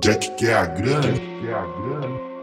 Jack quer a grana. Jack quer a grana.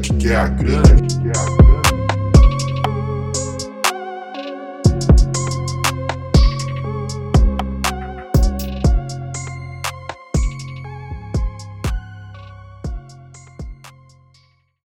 check it out. Good.